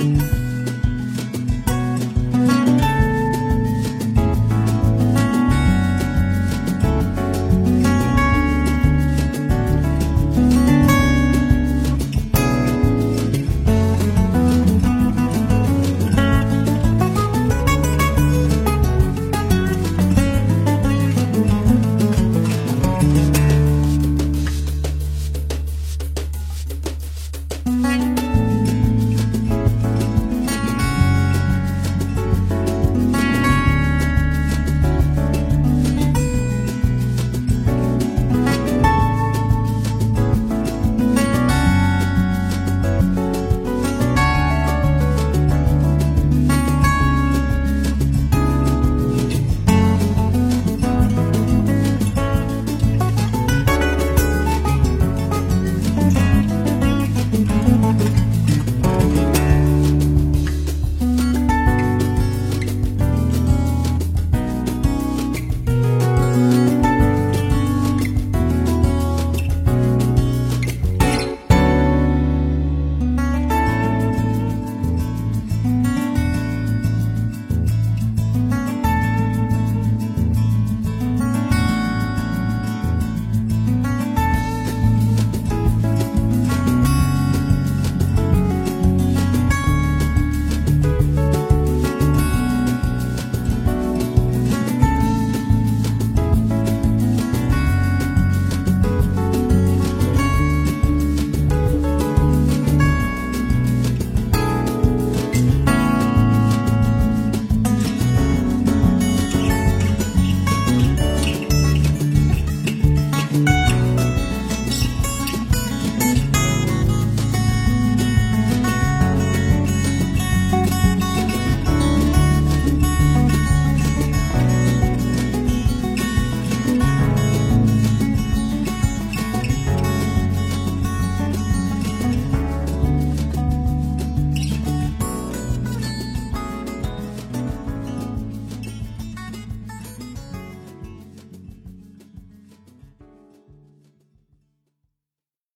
mm you.